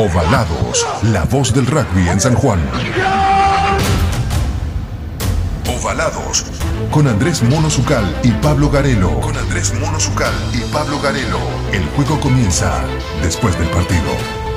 Ovalados, la voz del rugby en San Juan. Ovalados, con Andrés Mono Zucal y Pablo Garelo. Con Andrés Mono Zucal y Pablo Garelo. El juego comienza después del partido.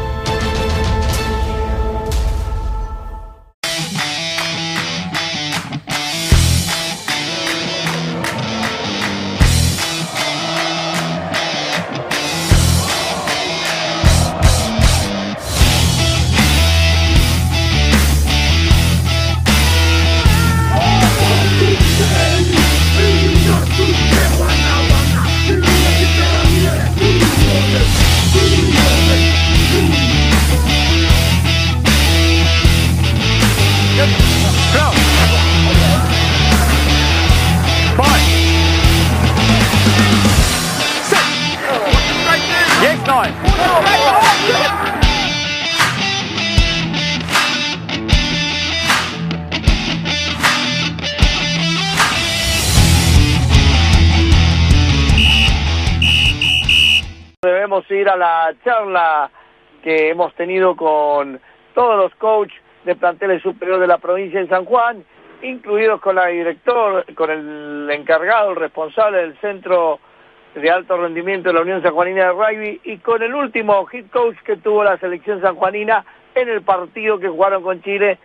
Charla que hemos tenido con todos los coaches de planteles superior de la provincia de San Juan, incluidos con la director, con el encargado, el responsable del centro de alto rendimiento de la Unión Sanjuanina de Rugby y con el último hit coach que tuvo la selección sanjuanina en el partido que jugaron con Chile,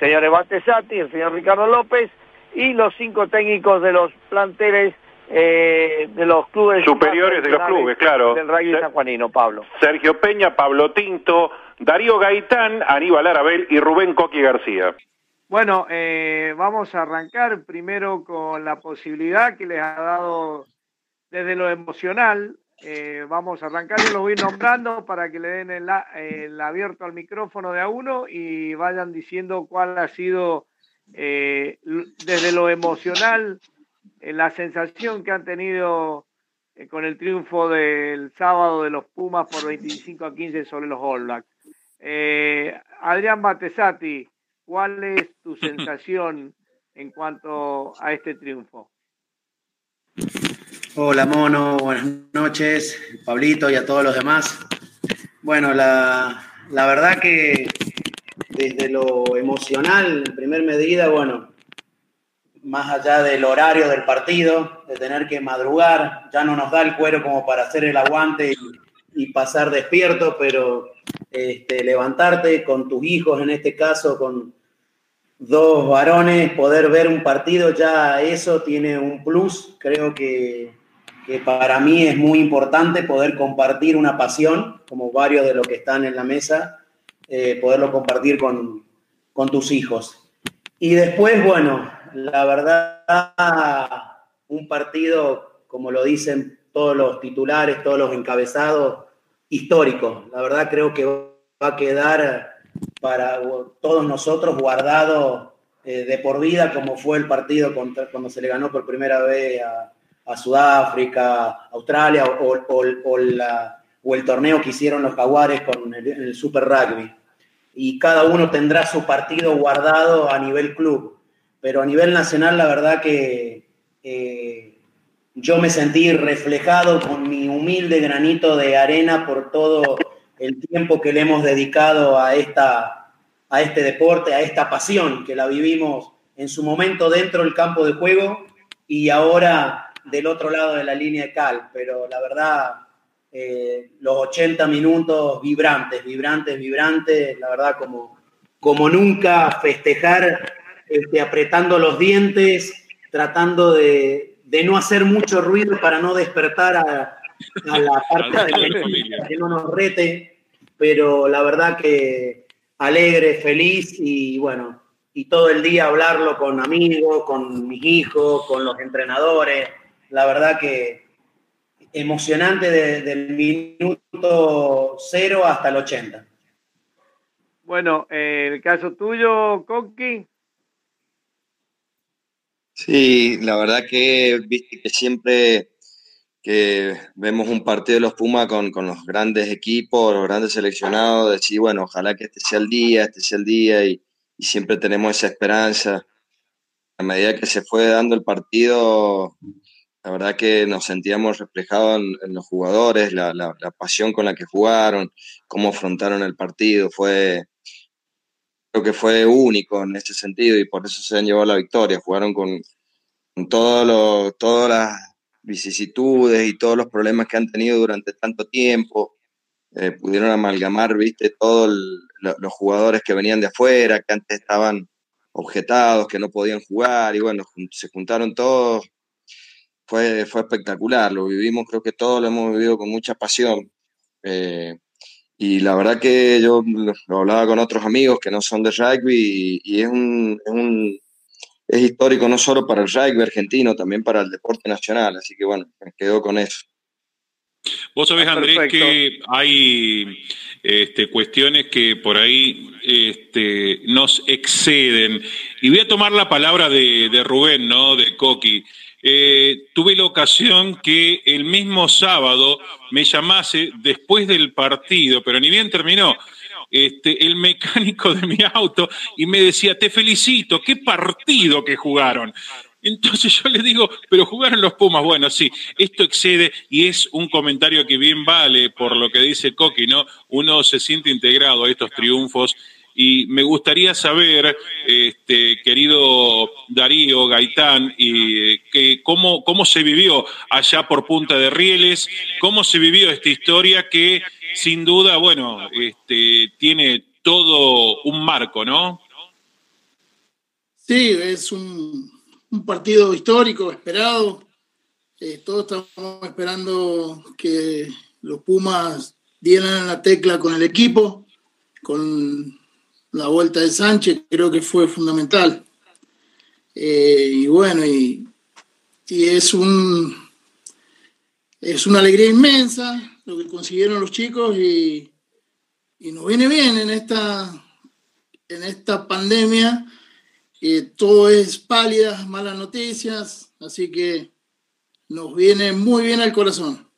señor Batesati, el señor Ricardo López y los cinco técnicos de los planteles eh, de los clubes superiores de los clubes, claro. Del rugby sanjuanino, Pablo. Sergio Peña, Pablo Tinto, Darío Gaitán, Aníbal Arabel y Rubén Coqui García. Bueno, eh, vamos a arrancar primero con la posibilidad que les ha dado desde lo emocional. Eh, vamos a arrancar y los voy nombrando para que le den el, el, abierto al micrófono de a uno y vayan diciendo cuál ha sido eh, desde lo emocional la sensación que han tenido eh, con el triunfo del sábado de los Pumas por 25 a 15 sobre los All Blacks. Eh, Adrián Batesati, ¿cuál es tu sensación en cuanto a este triunfo? Hola Mono, buenas noches, Pablito y a todos los demás. Bueno, la, la verdad que desde lo emocional, en primer medida, bueno, más allá del horario del partido, de tener que madrugar, ya no nos da el cuero como para hacer el aguante y, pasar despierto, pero este, levantarte con tus hijos, en este caso con dos varones, poder ver un partido, ya eso tiene un plus, creo que, que para mí es muy importante poder compartir una pasión, como varios de los que están en la mesa, eh, poderlo compartir con, con tus hijos. Y después, bueno, la verdad, un partido, como lo dicen todos los titulares, todos los encabezados, histórico. La verdad creo que va a quedar para todos nosotros guardado eh, de por vida, como fue el partido contra, cuando se le ganó por primera vez a, Sudáfrica, Australia o, el torneo que hicieron los Jaguares con el Super Rugby. Y cada uno tendrá su partido guardado a nivel club pero a nivel nacional la verdad que eh, yo me sentí reflejado con mi humilde granito de arena por todo el tiempo que le hemos dedicado a, esta, a este deporte, a esta pasión que la vivimos en su momento dentro del campo de juego y ahora del otro lado de la línea de cal. Pero la verdad, eh, los 80 minutos vibrantes, vibrantes, vibrantes, la verdad como, como nunca festejar este, apretando los dientes, tratando de, de, no hacer mucho ruido para no despertar a, a la parte de la que no nos rete, pero la verdad que alegre, feliz y bueno, y todo el día hablarlo con amigos, con mis hijos, con los entrenadores, la verdad que emocionante desde de el minuto cero hasta el 80. Bueno, eh, el caso tuyo, Coqui. Sí, la verdad que viste que siempre que vemos un partido de los Pumas con, con, los grandes equipos, los grandes seleccionados, decir, bueno, ojalá que este sea el día, este sea el día, y, siempre tenemos esa esperanza. A medida que se fue dando el partido, la verdad que nos sentíamos reflejados en, los jugadores, la, pasión con la que jugaron, cómo afrontaron el partido, fue, creo que fue único en este sentido y por eso se han llevado la victoria, jugaron con, con todas las vicisitudes y todos los problemas que han tenido durante tanto tiempo, eh, pudieron amalgamar, viste, todos los jugadores que venían de afuera, que antes estaban objetados, que no podían jugar, y bueno, se juntaron todos. Fue, fue espectacular, lo vivimos, creo que todos lo hemos vivido con mucha pasión. Eh, y la verdad que yo lo, hablaba con otros amigos que no son de rugby y, es, un, es, un, es histórico no solo para el rugby argentino, también para el deporte nacional. Así que bueno, me quedo con eso. Vos sabés, Andrés, que hay este, cuestiones que por ahí este, nos exceden. Y voy a tomar la palabra de, de Rubén, ¿no? De Coqui. Eh, tuve la ocasión que el mismo sábado me llamase después del partido, pero ni bien terminó, este, el mecánico de mi auto y me decía, te felicito, qué partido que jugaron. Entonces yo le digo, pero jugaron los Pumas. Bueno, sí, esto excede y es un comentario que bien vale por lo que dice Coqui, ¿no? Uno se siente integrado a estos triunfos y me gustaría saber, este, querido Darío Gaitán, y, que cómo, cómo se vivió allá por Punta de Rieles, cómo se vivió esta historia que sin duda, bueno, este, tiene todo un marco, ¿no? Sí, es un, partido histórico, esperado. Eh, todos estamos esperando que los Pumas dieran la tecla con el equipo, con la vuelta de Sánchez creo que fue fundamental. Eh, y bueno, y, es un es una alegría inmensa lo que consiguieron los chicos y, nos viene bien en esta, en esta pandemia. todo es pálidas, malas noticias, así que nos viene muy bien al corazón.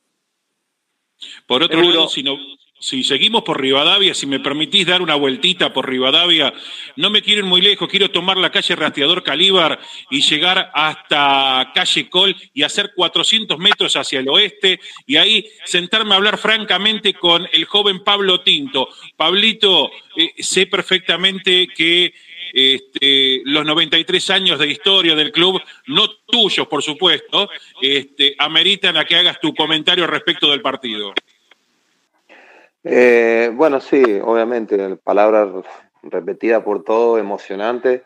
Por otro lado, si no, si seguimos por Rivadavia, si me permitís dar una vueltita por Rivadavia, no me quiero ir muy lejos, quiero tomar la calle Rastreador Calíbar y llegar hasta calle Col y hacer 400 metros hacia el oeste y ahí sentarme a hablar francamente con el joven Pablo Tinto. Pablito, eh, sé perfectamente que este, los 93 años de historia del club, no tuyos por supuesto, este, ameritan a que hagas tu comentario respecto del partido. Eh, bueno, sí, obviamente, palabra repetida por todo, emocionante.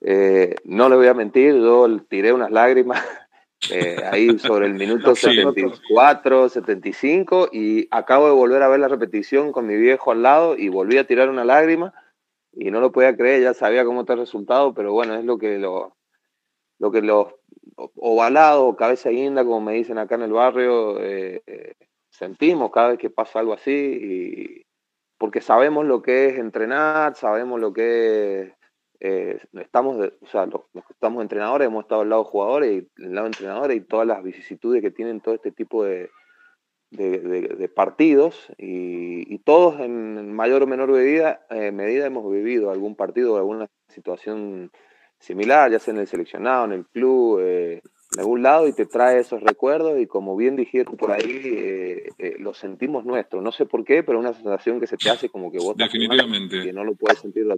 Eh, no le voy a mentir, yo tiré unas lágrimas eh, ahí sobre el minuto 74, 75 y acabo de volver a ver la repetición con mi viejo al lado y volví a tirar una lágrima y no lo podía creer, ya sabía cómo está el resultado, pero bueno, es lo que lo, lo que los ovalados, cabeza guinda, como me dicen acá en el barrio, sentimos cada vez que pasa algo así, y, porque sabemos lo que es entrenar, sabemos lo que es, eh, estamos, o sea, los, estamos entrenadores, hemos estado al lado de jugadores y al lado de entrenadores y todas las vicisitudes que tienen todo este tipo de, de, partidos y, todos en mayor o menor medida, eh, medida hemos vivido algún partido o alguna situación similar, ya sea en el seleccionado, en el club, eh, en algún lado y te trae esos recuerdos y como bien dijeron por ahí, eh, eh, lo sentimos nuestro. No sé por qué, pero una sensación que se te hace como que vos Definitivamente. que no lo puedes sentir. La,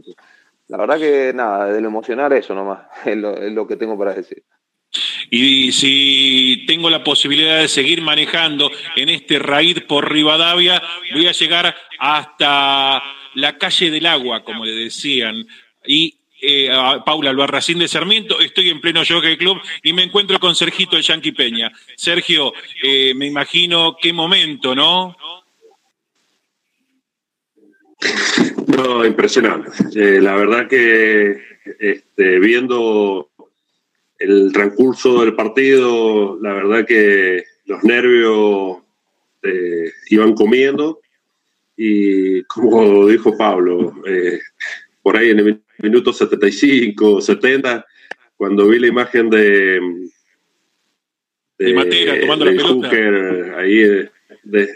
la verdad que nada, de lo emocionar eso nomás, es lo, es lo que tengo para decir. Y si tengo la posibilidad de seguir manejando en este raíz por Rivadavia, voy a llegar hasta la calle del agua, como le decían, y eh, a Paula Albarracín de Sarmiento, estoy en pleno Jockey Club y me encuentro con Sergito el Yanqui Peña. Sergio, eh, me imagino qué momento, ¿no? No, impresionante. Eh, la verdad que este, viendo el transcurso del partido, la verdad que los nervios iban comiendo y como dijo Pablo, por ahí en el minuto 75, 70, cuando vi la imagen de. De, Matera tomando la pelota. Hooker, ahí eh, de,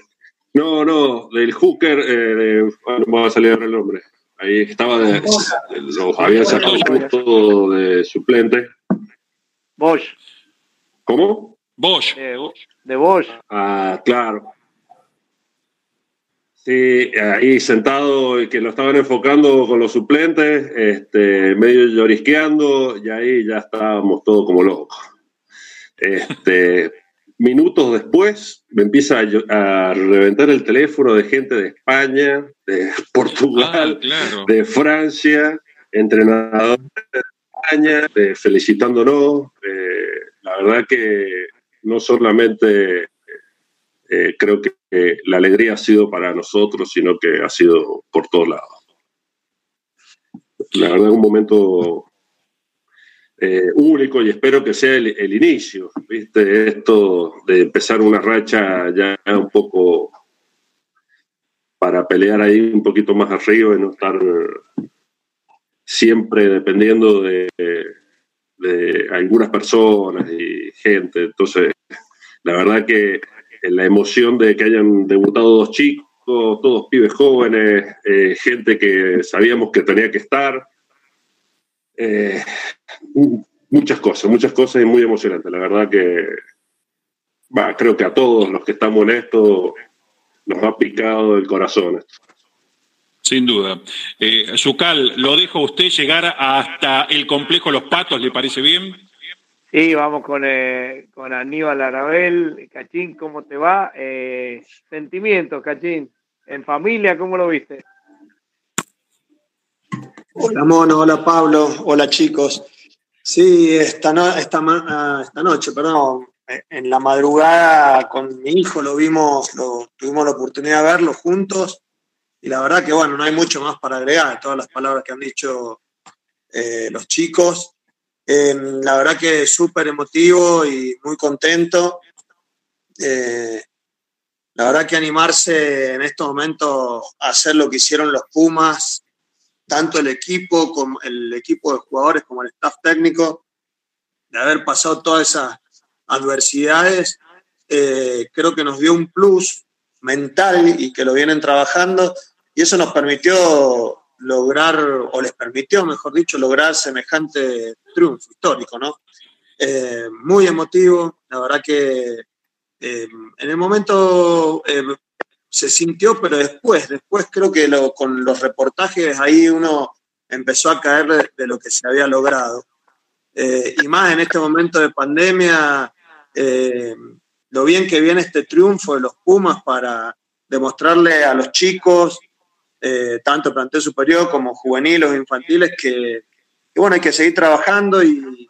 no, no, del Hooker, eh, no me va a salir el nombre. Ahí estaba, de, los habían sacado justo de suplente. Bosch. ¿Cómo? Bosch. de Bosch. Ah, claro. Sí, ahí sentado y que lo estaban enfocando con los suplentes, este, medio llorisqueando, y ahí ya estábamos todos como locos. Este, minutos después me empieza a, reventar el teléfono de gente de España, de Portugal, ah, de Francia, entrenadores de España, de felicitándonos. Eh, la verdad que no solamente eh, creo que la alegría ha sido para nosotros, sino que ha sido por todos lados. La verdad es un momento eh, único y espero que sea el, inicio, ¿viste? Esto de empezar una racha ya un poco para pelear ahí un poquito más arriba y no estar siempre dependiendo de, de algunas personas y gente. Entonces, la verdad que la emoción de que hayan debutado dos chicos, todos pibes jóvenes, eh, gente que sabíamos que tenía que estar. Eh, muchas cosas, muchas cosas y muy emocionante. La verdad que creo que a todos los que estamos en esto nos ha picado el corazón. Sin duda. Eh, ¿lo dejo usted llegar hasta el complejo Los Patos? ¿Le parece bien? Sí, vamos con, eh, con Aníbal Arabel. Cachín, ¿cómo te va? Eh, sentimientos, Cachín. En familia, ¿cómo lo viste? Hola, Mono. Hola, Pablo. Hola, chicos. Sí, esta, ah, esta, noche, perdón, en la madrugada con mi hijo lo vimos, tuvimos la oportunidad de verlo juntos y la verdad que, bueno, no hay mucho más para agregar, todas las palabras que han dicho eh, los chicos. Em, la verdad que súper emotivo y muy contento. Eh, la verdad que animarse en estos momentos a hacer lo que hicieron los Pumas, tanto el equipo como el equipo de jugadores como el staff técnico, de haber pasado todas esas adversidades, eh, creo que nos dio un plus mental y que lo vienen trabajando y eso nos permitió lograr, o les permitió, mejor dicho, lograr semejante triunfo histórico, ¿no? Eh, muy emotivo, la verdad que eh, en el momento eh, se sintió, pero después, después creo que con los reportajes ahí uno empezó a caer de, lo que se había logrado. y más en este momento de pandemia, lo bien que viene este triunfo de los Pumas para demostrarle a los chicos eh, tanto plantel superior como juveniles o infantiles, que, bueno, hay que seguir trabajando y,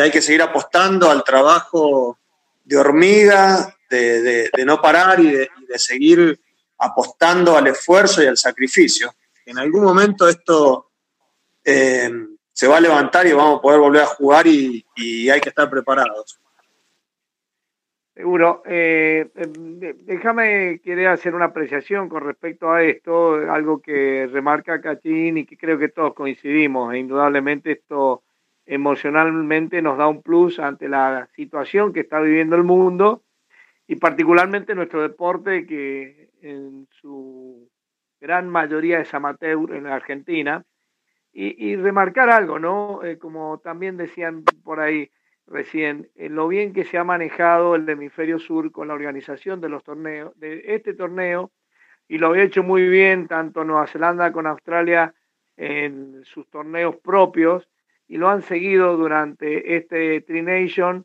hay que seguir apostando al trabajo de hormiga, de, no parar y de, seguir apostando al esfuerzo y al sacrificio. En algún momento esto eh, se va a levantar y vamos a poder volver a jugar y hay que estar preparados. Seguro. Eh, em, déjame querer hacer una apreciación con respecto a esto, algo que remarca Cachín y que creo que todos coincidimos. E indudablemente esto emocionalmente nos da un plus ante la situación que está viviendo el mundo y particularmente nuestro deporte que en su gran mayoría es amateur en la Argentina. Y, remarcar algo, ¿no? Eh, como también decían por ahí, recién, en lo bien que se ha manejado el hemisferio sur con la organización de los torneos, de este torneo, y lo ha hecho muy bien tanto Nueva Zelanda como Australia en sus torneos propios, y lo han seguido durante este Tri Nation,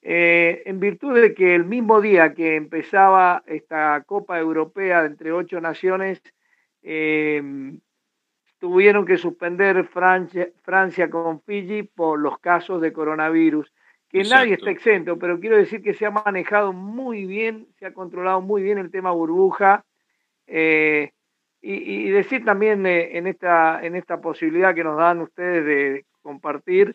eh, en virtud de que el mismo día que empezaba esta Copa Europea entre ocho naciones, eh, tuvieron que suspender Francia, Francia con Fiji por los casos de coronavirus, que nadie está exento, pero quiero decir que se ha manejado muy bien, se ha controlado muy bien el tema burbuja. Eh, y, decir también eh, en, esta, en esta posibilidad que nos dan ustedes de compartir,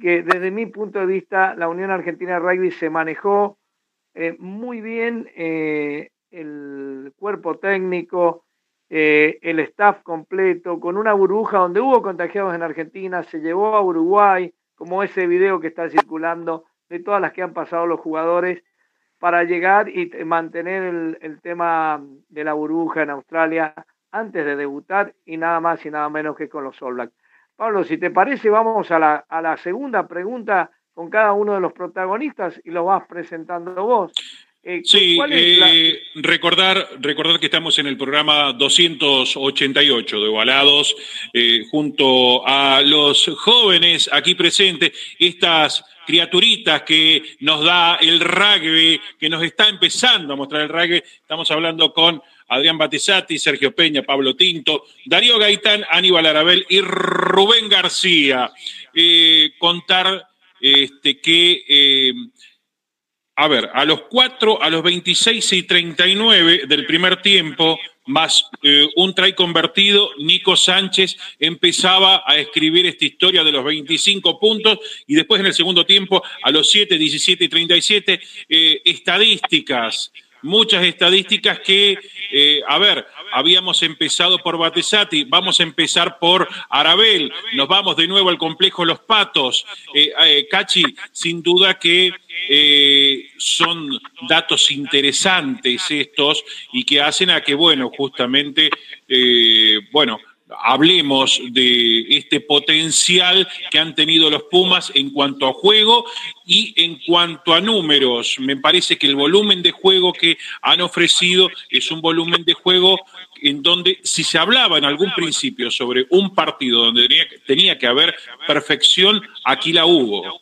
que desde mi punto de vista la Unión Argentina de Rugby se manejó eh, muy bien el cuerpo técnico, eh, el staff completo, con una burbuja donde hubo contagiados en Argentina, se llevó a Uruguay, como ese video que está circulando de todas las que han pasado los jugadores, para llegar y mantener el, tema de la burbuja en Australia antes de debutar y nada más y nada menos que con los All Blacks. Pablo, si te parece, vamos a la, a la segunda pregunta con cada uno de los protagonistas y lo vas presentando vos. Eh, sí, eh, recordar, recordar que estamos en el programa 288 de Balados, eh, junto a los jóvenes aquí presentes, estas criaturitas que nos da el rugby, que nos está empezando a mostrar el rugby. Estamos hablando con Adrián Batizati, Sergio Peña, Pablo Tinto, Darío Gaitán, Aníbal Arabel y Rubén García. contar este, que a ver, a los 4, a los 26 y 39 del primer tiempo, más eh, un try convertido, Nico Sánchez empezaba a escribir esta historia de los 25 puntos y después en el segundo tiempo, a los 7, 17 y 37, eh, estadísticas, muchas estadísticas que, eh, a ver, habíamos empezado por Batesati, vamos a empezar por Arabel, nos vamos de nuevo al complejo Los Patos. Cachi, sin duda que eh, son datos interesantes estos y que hacen a que, bueno, justamente, eh, bueno, hablemos de este potencial que han tenido los Pumas en cuanto a juego y en cuanto a números. Me parece que el volumen de juego que han ofrecido es un volumen de juego en donde si se hablaba en algún principio sobre un partido donde tenía, que haber perfección, aquí la hubo.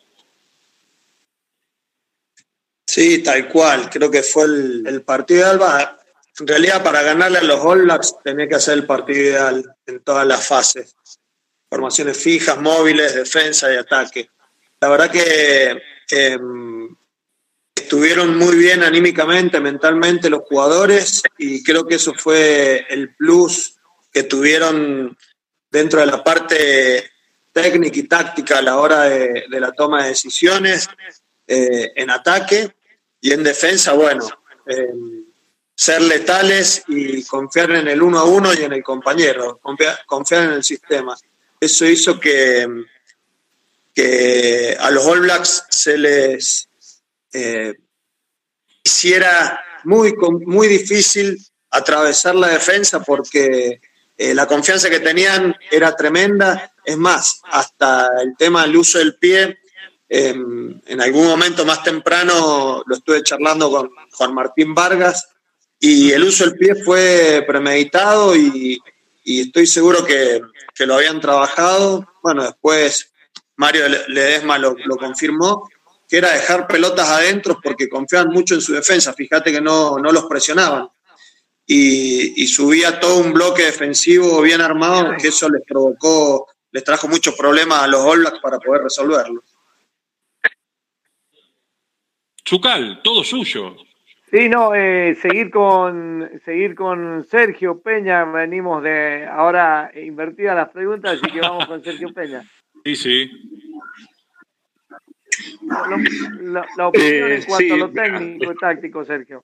Sí, tal cual. Creo que fue el, partido de Alba. En realidad, para ganarle a los All Blacks tenía que hacer el partido ideal en todas las fases. Formaciones fijas, móviles, defensa y ataque. La verdad que em, estuvieron muy bien anímicamente, mentalmente los jugadores y creo que eso fue el plus que tuvieron dentro de la parte técnica y táctica a la hora de, la toma de decisiones eh, en ataque y en defensa, bueno, eh, ser letales y confiar en el uno a uno y en el compañero, confiar, en el sistema. Eso hizo que, que a los All Blacks se les eh, hiciera muy, muy difícil atravesar la defensa porque eh, la confianza que tenían era tremenda. Es más, hasta el tema del uso del pie en algún momento más temprano lo estuve charlando con Juan Martín Vargas y el uso del pie fue premeditado y, estoy seguro que, lo habían trabajado. Bueno, después Mario Ledesma lo, confirmó, que era dejar pelotas adentro porque confiaban mucho en su defensa. Fíjate que no, los presionaban. Y, subía todo un bloque defensivo bien armado, que eso les provocó, les trajo muchos problemas a los All para poder resolverlo. Chucal, todo suyo. Sí, no, eh, seguir con seguir con Sergio Peña, venimos de ahora invertida las preguntas, así que vamos con Sergio Peña. Sí, sí. La, opinión en eh, cuanto a lo técnico y táctico, Sergio.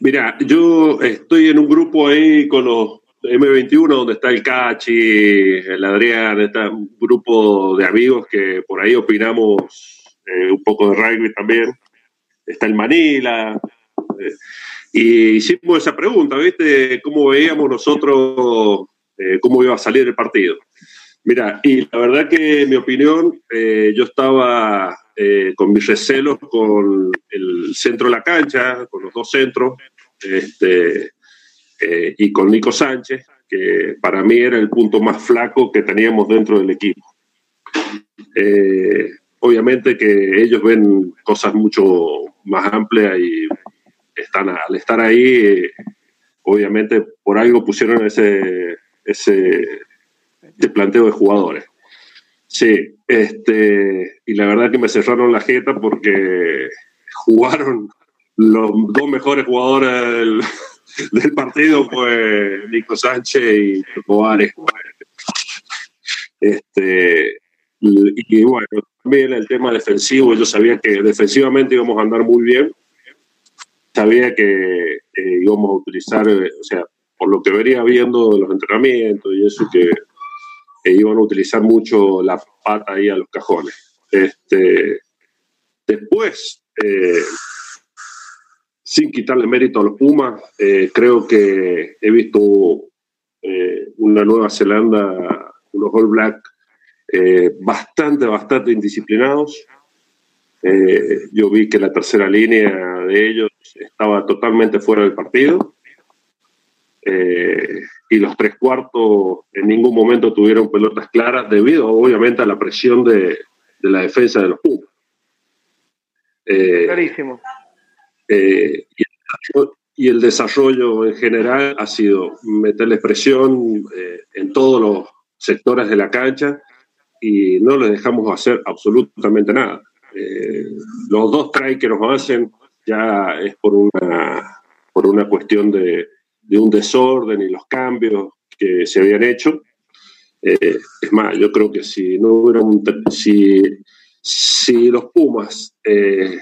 Mira, yo estoy en un grupo ahí con los M21, donde está el Cachi, el Adrián, está un grupo de amigos que por ahí opinamos eh, un poco de rugby también. Está el Manila. Eh, y hicimos esa pregunta, ¿viste? ¿Cómo veíamos nosotros eh, cómo iba a salir el partido? Mira, y la verdad que en mi opinión, yo estaba con mis recelos con el centro de la cancha, con los dos centros, este, y con Nico Sánchez, que para mí era el punto más flaco que teníamos dentro del equipo. Eh, obviamente que ellos ven cosas mucho más amplias y están al estar ahí, obviamente por algo pusieron ese, ese, planteo de jugadores. Sí, este, y la verdad que me cerraron la jeta porque jugaron los dos mejores jugadores del, partido, fue Nico Sánchez y Cobares. Este, y, bueno, también el tema defensivo, yo sabía que defensivamente íbamos a andar muy bien, sabía que íbamos a utilizar, eh, o sea, por lo que venía viendo los entrenamientos y eso, que iban a utilizar mucho la pata ahí a los cajones. Este, después, eh, sin quitarle mérito a los Pumas, eh, creo que he visto una Nueva Zelanda, unos All Black eh, bastante, bastante indisciplinados. Eh, yo vi que la tercera línea de ellos estaba totalmente fuera del partido. Eh, y los tres cuartos en ningún momento tuvieron pelotas claras debido obviamente a la presión de, de la defensa de los Pumas. Clarísimo. Y, y, el desarrollo en general ha sido meterle presión en todos los sectores de la cancha y no le dejamos hacer absolutamente nada. Eh, los dos tries que nos hacen ya es por una, por una cuestión de, de un desorden y los cambios que se habían hecho. Eh, es más, yo creo que si no hubiera si, si los Pumas eh,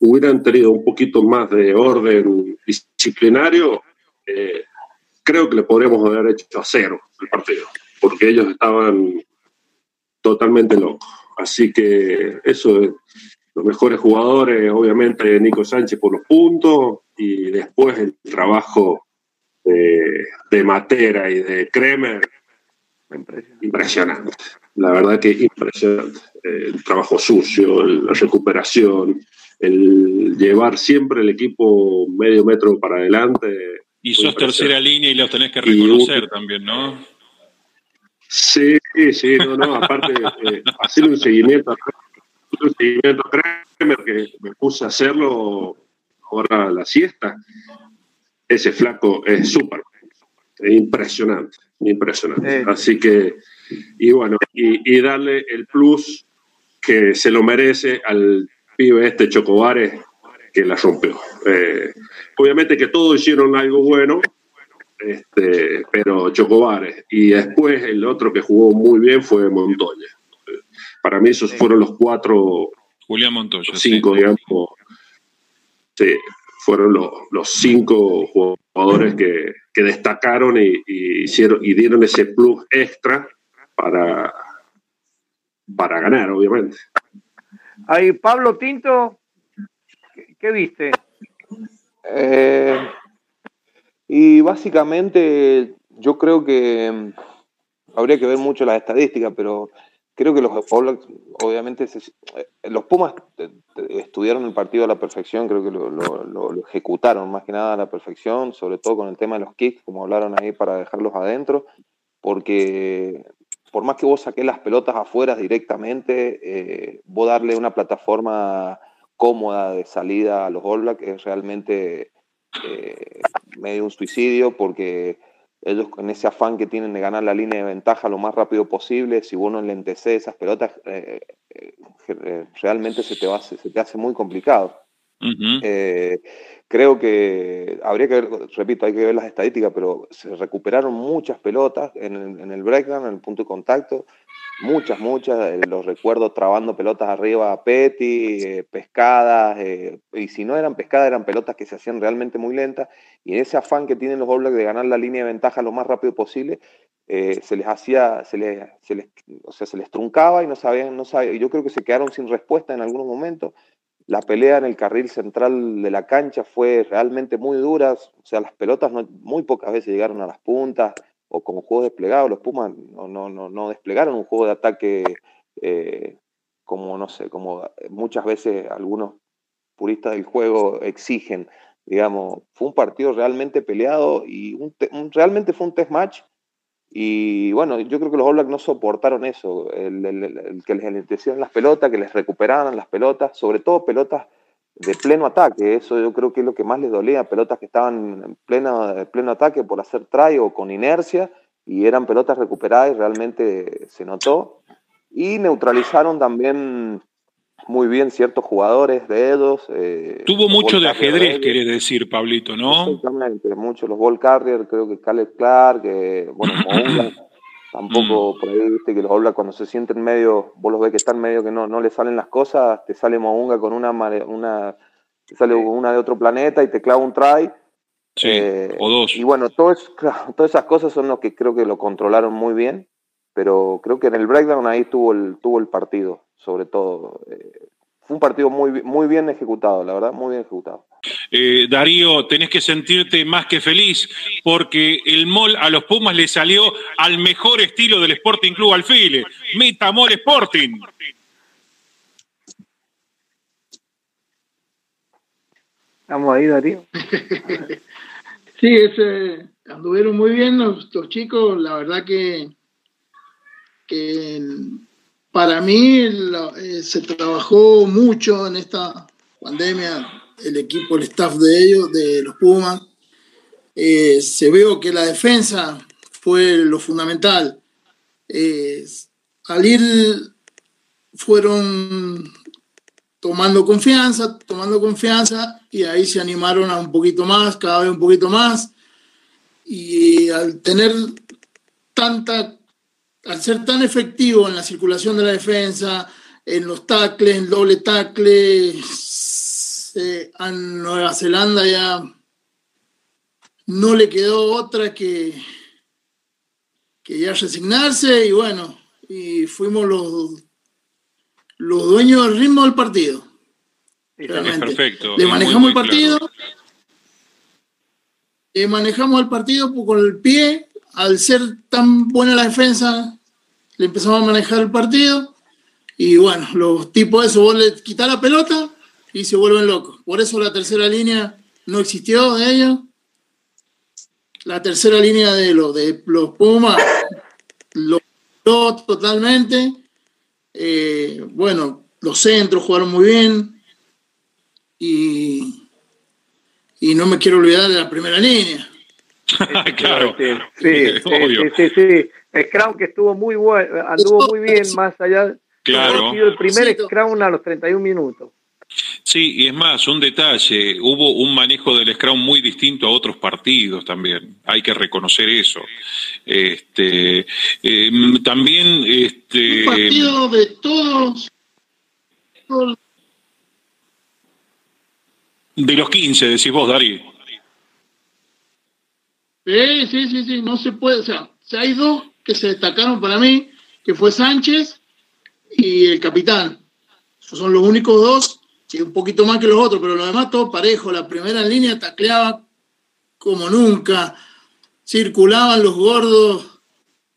hubieran tenido un poquito más de orden disciplinario, creo que le podríamos haber hecho a cero el partido, porque ellos estaban totalmente loco. Así que eso es los mejores jugadores, obviamente Nico Sánchez por los puntos y después el trabajo de, de Matera y de Kremer, impresionante. La verdad que impresionante. El trabajo sucio, la recuperación, el llevar siempre el equipo medio metro para adelante. Y sos tercera línea y los tenés que reconocer también, ¿no? Sí, sí, no, no, aparte, eh, hacer un seguimiento, un seguimiento que me puse a hacerlo ahora la siesta, ese flaco es súper, es impresionante, impresionante. Así que, y bueno, y, darle el plus que se lo merece al pibe este Chocobares que la rompió. Eh, obviamente que todos hicieron algo bueno, este, pero Chocobares. Y después el otro que jugó muy bien fue Montoya. Para mí esos fueron los cuatro. Julián Montoya. Cinco, digamos. Sí, fueron los, los cinco jugadores que, que destacaron y, hicieron, y dieron ese plus extra para, para ganar, obviamente. Ahí, Pablo Tinto, ¿qué, viste? Eh, y básicamente yo creo que mm, habría que ver mucho las estadísticas, pero creo que los obviamente, eh, los Pumas estudiaron el partido a la perfección, creo que lo, ejecutaron más que nada a la perfección, sobre todo con el tema de los kicks, como hablaron ahí, para dejarlos adentro, porque por más que vos saques las pelotas afuera directamente, eh, vos darle una plataforma cómoda de salida a los All Blacks es realmente eh, medio un suicidio porque ellos con ese afán que tienen de ganar la línea de ventaja lo más rápido posible, si vos no enlenteces esas pelotas, eh, eh, realmente se te, va, se te hace muy complicado. Creo que habría que ver, repito, hay que ver las estadísticas, pero se recuperaron muchas pelotas en el, en el breakdown, en el punto de contacto, muchas, muchas, eh, los recuerdo trabando pelotas arriba a Petty, eh, pescadas, eh, y si no eran pescadas, eran pelotas que se hacían realmente muy lentas, y en ese afán que tienen los All Blacks de ganar la línea de ventaja lo más rápido posible, se les hacía, se les, se les, o sea, se les truncaba y no sabían, no sabían, yo creo que se quedaron sin respuesta en algunos momentos. La pelea en el carril central de la cancha fue realmente muy dura, o sea, las pelotas muy pocas veces llegaron a las puntas, o como juego desplegado, los Pumas no, no, no, no desplegaron un juego de ataque eh, como, no sé, como muchas veces algunos puristas del juego exigen. Digamos, fue un partido realmente peleado y realmente fue un test match. Y bueno, yo creo que los All no soportaron eso, el, que les enlentecieran las pelotas, que les recuperaran las pelotas, sobre todo pelotas de pleno ataque. Eso yo creo que es lo que más les dolía. Pelotas que estaban en pleno, pleno ataque por hacer try o con inercia y eran pelotas recuperadas y realmente se notó. Y neutralizaron también muy bien ciertos jugadores de ellos. Eh, Tuvo mucho de ajedrez, querés decir, Pablito, ¿no? Exactamente, muchos los ball carrier, creo que Caleb Clark, que, bueno, Tampoco mm. por ahí, viste, que los All cuando se sienten medio, vos los ves que están medio que no, no le salen las cosas, te sale Mounga con una, una te sale una de otro planeta y te clava un try. Sí, eh, o dos. Y bueno, todas esas cosas son los que creo que lo controlaron muy bien, pero creo que en el breakdown ahí tuvo el, tuvo el partido, sobre todo. Eh, fue un partido muy, muy bien ejecutado, la verdad, muy bien ejecutado. eh, Darío, tenés que sentirte más que feliz porque el mall a los Pumas le salió al mejor estilo del Sporting Club Alfile. Metamol Sporting. Estamos ahí, Darío. sí, ese, anduvieron muy bien los, chicos. La verdad que, que para mí eh, se trabajó mucho en esta pandemia, el equipo, el staff de ellos, de los Pumas. Eh, se veo que la defensa fue lo fundamental. Eh, al ir fueron tomando confianza, tomando confianza y ahí se animaron a un poquito más, cada vez un poquito más. Y al tener tanta, al ser tan efectivo en la circulación de la defensa, en los tacles, en doble tacle, a Nueva Zelanda ya no le quedó otra que, que ya resignarse y bueno, y fuimos los los dueños del ritmo del partido. perfecto. Le manejamos el partido. Le manejamos el partido con el pie. Al ser tan buena la defensa, le empezamos a manejar el partido. Y bueno, los tipos de eso, vos le quitas la pelota y se vuelven locos. Por eso la tercera línea no existió de ellos. La tercera línea de los de los Pumas lo totalmente eh, bueno, los centros jugaron muy bien y, y no me quiero olvidar de la primera línea. claro. Sí, sí, sí, sí, Scrum que estuvo muy bueno, anduvo muy bien más allá. Claro. el primer Scrum a los 31 minutos. Sí, y es más, un detalle, hubo un manejo del Scrum muy distinto a otros partidos también, hay que reconocer eso. Este, eh, también... Este, un partido de todos... De los 15, decís vos, Dari. Sí, sí, sí, sí, no se puede, o sea, hay dos que se destacaron para mí, que fue Sánchez y el capitán. son los únicos dos sí, un poquito más que los otros, pero lo demás todo parejo. La primera línea tacleaba como nunca, circulaban los gordos.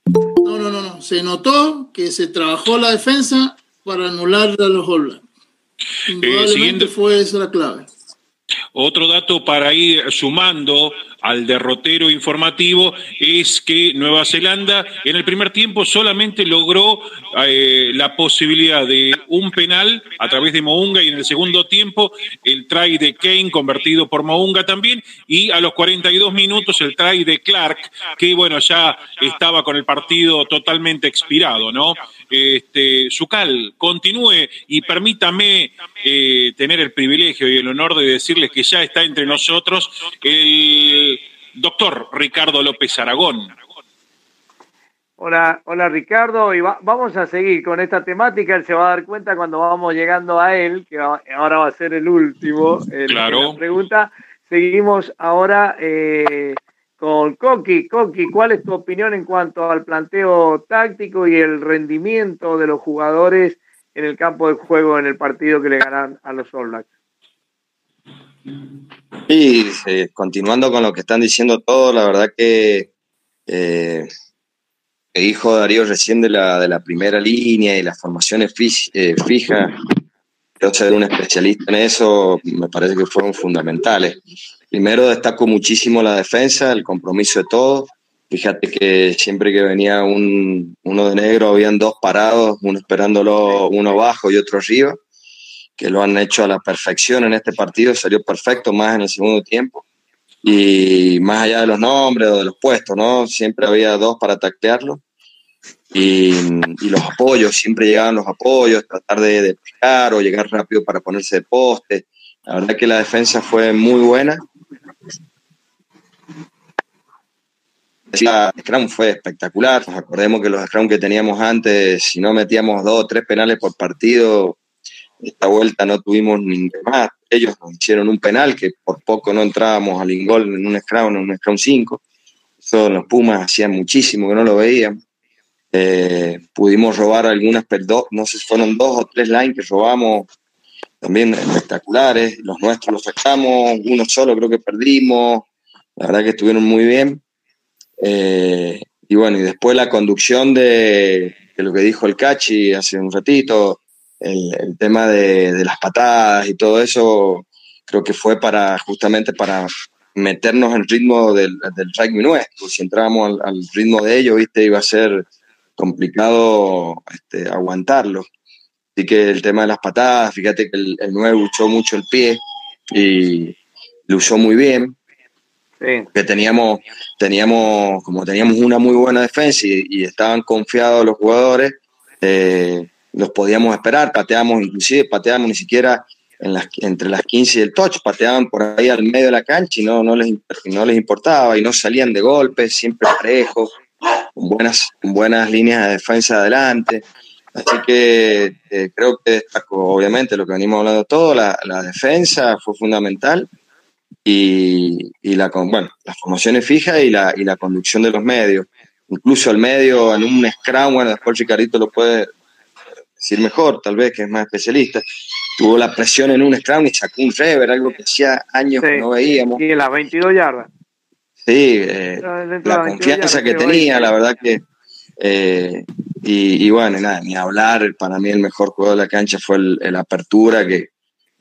No, no, no, no. Se notó que se trabajó la defensa para anular a los All eh, Indudablemente fue esa la clave. Otro dato para ir sumando al derrotero informativo es que Nueva Zelanda en el primer tiempo solamente logró eh, la posibilidad de un penal a través de Mounga y en el segundo tiempo el try de Kane convertido por Mounga también y a los 42 minutos el try de Clark que bueno ya estaba con el partido totalmente expirado, ¿no? Este, Zucal, continúe y permítame eh, tener el privilegio y el honor de decirles que ya está entre nosotros el doctor Ricardo López Aragón. Hola, hola Ricardo, y vamos a seguir con esta temática. Él se va a dar cuenta cuando vamos llegando a él, que ahora va a ser el último. claro. La pregunta. Seguimos ahora eh, con Coqui. Coqui, ¿cuál es tu opinión en cuanto al planteo táctico y el rendimiento de los jugadores en el campo de juego en el partido que le ganan a los All Blacks? Sí, continuando con lo que están diciendo todos, la verdad que eh, dijo Darío recién de la, de la primera línea y las formaciones eh, fijas, yo ser un especialista en eso, me parece que fueron fundamentales. Primero destaco muchísimo la defensa, el compromiso de todos. Fíjate que siempre que venía un, uno de negro, habían dos parados, uno esperándolo, uno abajo y otro arriba que lo han hecho a la perfección en este partido, salió perfecto más en el segundo tiempo. Y más allá de los nombres o de los puestos, ¿no? Siempre había dos para taclearlo. Y, los apoyos, siempre llegaban los apoyos, tratar de, de o llegar rápido para ponerse de poste. La verdad que la defensa fue muy buena. El Scrum fue espectacular. Nos acordemos que los Scrum que teníamos antes, si no metíamos dos o tres penales por partido, esta vuelta no tuvimos ningún más. Ellos nos hicieron un penal que por poco no entrábamos al ingol en un scrum, en un scrum 5. Eso los Pumas hacían muchísimo que no lo veían. Eh, pudimos robar algunas, no sé si fueron dos o tres lines que robamos también espectaculares. Los nuestros los sacamos, uno solo creo que perdimos. La verdad que estuvieron muy bien. Eh, y bueno, y después la conducción de, lo que dijo el Cachi hace un ratito, el, tema de, las patadas y todo eso, creo que fue para justamente para meternos en ritmo del, del rugby nuestro. Si entrábamos al, ritmo de ellos, viste, iba a ser complicado este, aguantarlo. Así que el tema de las patadas, fíjate que el, el 9 luchó mucho el pie y lo usó muy bien. Que teníamos, teníamos, como teníamos una muy buena defensa y, estaban confiados los jugadores, eh, los podíamos esperar, pateamos, inclusive pateamos ni siquiera en las, entre las 15 y el touch, pateaban por ahí al medio de la cancha y no, no, les, no les importaba y no salían de golpes, siempre parejos, con buenas, buenas líneas de defensa adelante. Así que eh, creo que destacó, obviamente, lo que venimos hablando todo, la, la defensa fue fundamental y, y la, bueno, las formaciones fijas y la, y la conducción de los medios. Incluso el medio en un scrum, bueno, después Ricardito lo puede decir mejor, tal vez, que es más especialista. Tuvo la presión en un scrum y sacó un rever, algo que hacía años que no veíamos. Y en las 22 yardas. Sí, eh, la confianza que tenía, la verdad que. Eh, y, y, bueno, nada, ni hablar, para mí el mejor juego de la cancha fue el, el Apertura, que,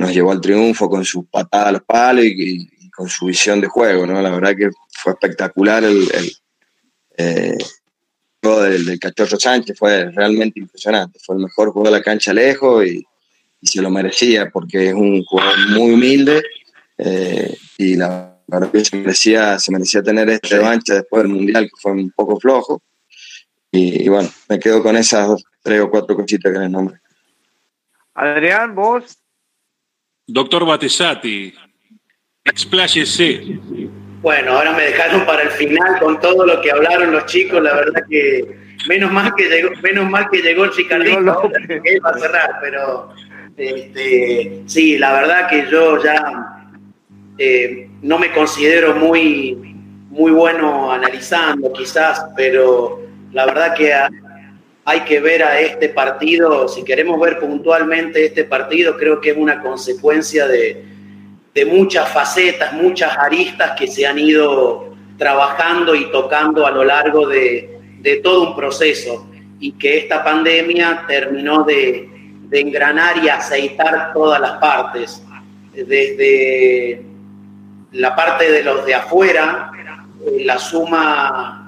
nos llevó al triunfo con su patada a los palos y, con su visión de juego, ¿no? La verdad que fue espectacular el, el eh, juego del, del, Cachorro Sánchez, fue realmente impresionante, fue el mejor juego de la cancha lejos y, se lo merecía porque es un jugador muy humilde eh, y la verdad que se merecía, se merecía tener esta revancha después del Mundial que fue un poco flojo y, y bueno, me quedo con esas tres o cuatro cositas que les nombré. Adrián, vos Doctor Batesati, expláyese. Bueno, ahora me dejaron para el final con todo lo que hablaron los chicos, la verdad que menos mal que llegó, menos mal que llegó el Ricardito, que él va a cerrar, pero este, sí, la verdad que yo ya eh, no me considero muy, muy bueno analizando quizás, pero la verdad que hay que ver a este partido, si queremos ver puntualmente este partido, creo que es una consecuencia de, muchas facetas, muchas aristas que se han ido trabajando y tocando a lo largo de, todo un proceso y que esta pandemia terminó de, engranar y aceitar todas las partes, desde la parte de los de afuera, la suma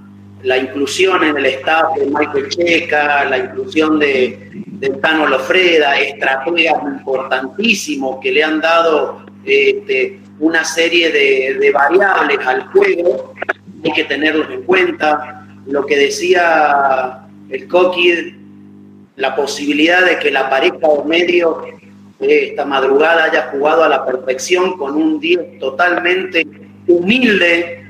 la inclusión en el staff de Michael Checa, la inclusión de, de Tano Lofreda, estrategas importantísimos que le han dado este, una serie de, variables al juego, hay que tenerlos en cuenta. Lo que decía el Coqui, la posibilidad de que la pareja de medio esta madrugada haya jugado a la perfección con un 10 totalmente humilde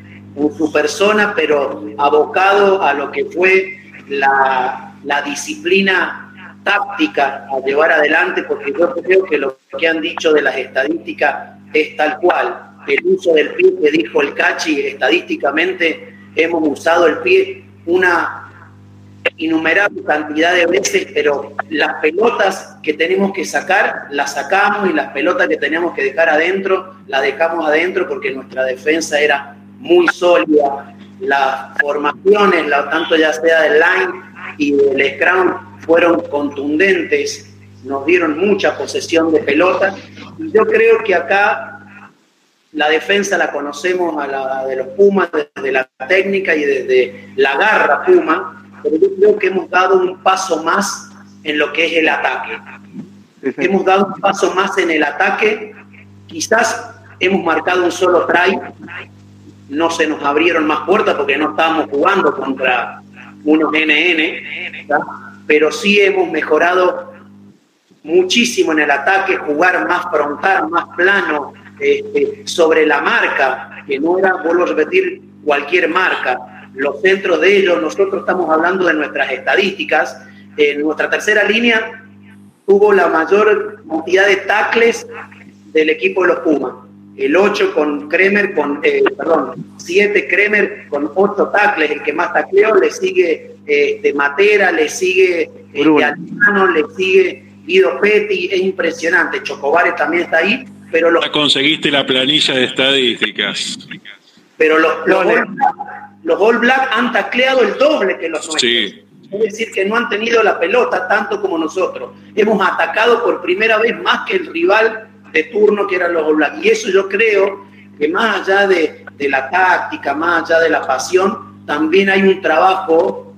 su persona, pero abocado a lo que fue la, la disciplina táctica a llevar adelante, porque yo creo que lo que han dicho de las estadísticas es tal cual. El uso del pie que dijo el Cachi, estadísticamente hemos usado el pie una innumerable cantidad de veces, pero las pelotas que tenemos que sacar, las sacamos y las pelotas que teníamos que dejar adentro, las dejamos adentro porque nuestra defensa era muy sólida. Las formaciones, tanto ya sea del line y del scrum, fueron contundentes, nos dieron mucha posesión de pelota. Y yo creo que acá la defensa la conocemos a la de los Pumas desde la técnica y desde la garra Puma, pero yo creo que hemos dado un paso más en lo que es el ataque. Hemos dado un paso más en el ataque, quizás hemos marcado un solo try, no se nos abrieron más puertas porque no estábamos jugando contra unos NN, pero sí hemos mejorado muchísimo en el ataque, jugar más frontal, más plano, este, sobre la marca, que no era, vuelvo a repetir, cualquier marca. Los centros de ellos, nosotros estamos hablando de nuestras estadísticas. En nuestra tercera línea tuvo la mayor cantidad de tacles del equipo de los Pumas el 8 con Kremer, con, eh, perdón, 7 Kremer con 8 tacles, el que más tacleó, le sigue eh, de Matera, le sigue eh, le sigue Guido Petti, es impresionante. Chocobares también está ahí, pero los... Ya conseguiste la planilla de estadísticas. Pero los, los, All, Black, han tacleado el doble que los nuestros. Es decir, que no han tenido la pelota tanto como nosotros. Hemos atacado por primera vez más que el rival de turno que eran los All Black. Y eso yo creo que más allá de, de la táctica, más allá de la pasión, también hay un trabajo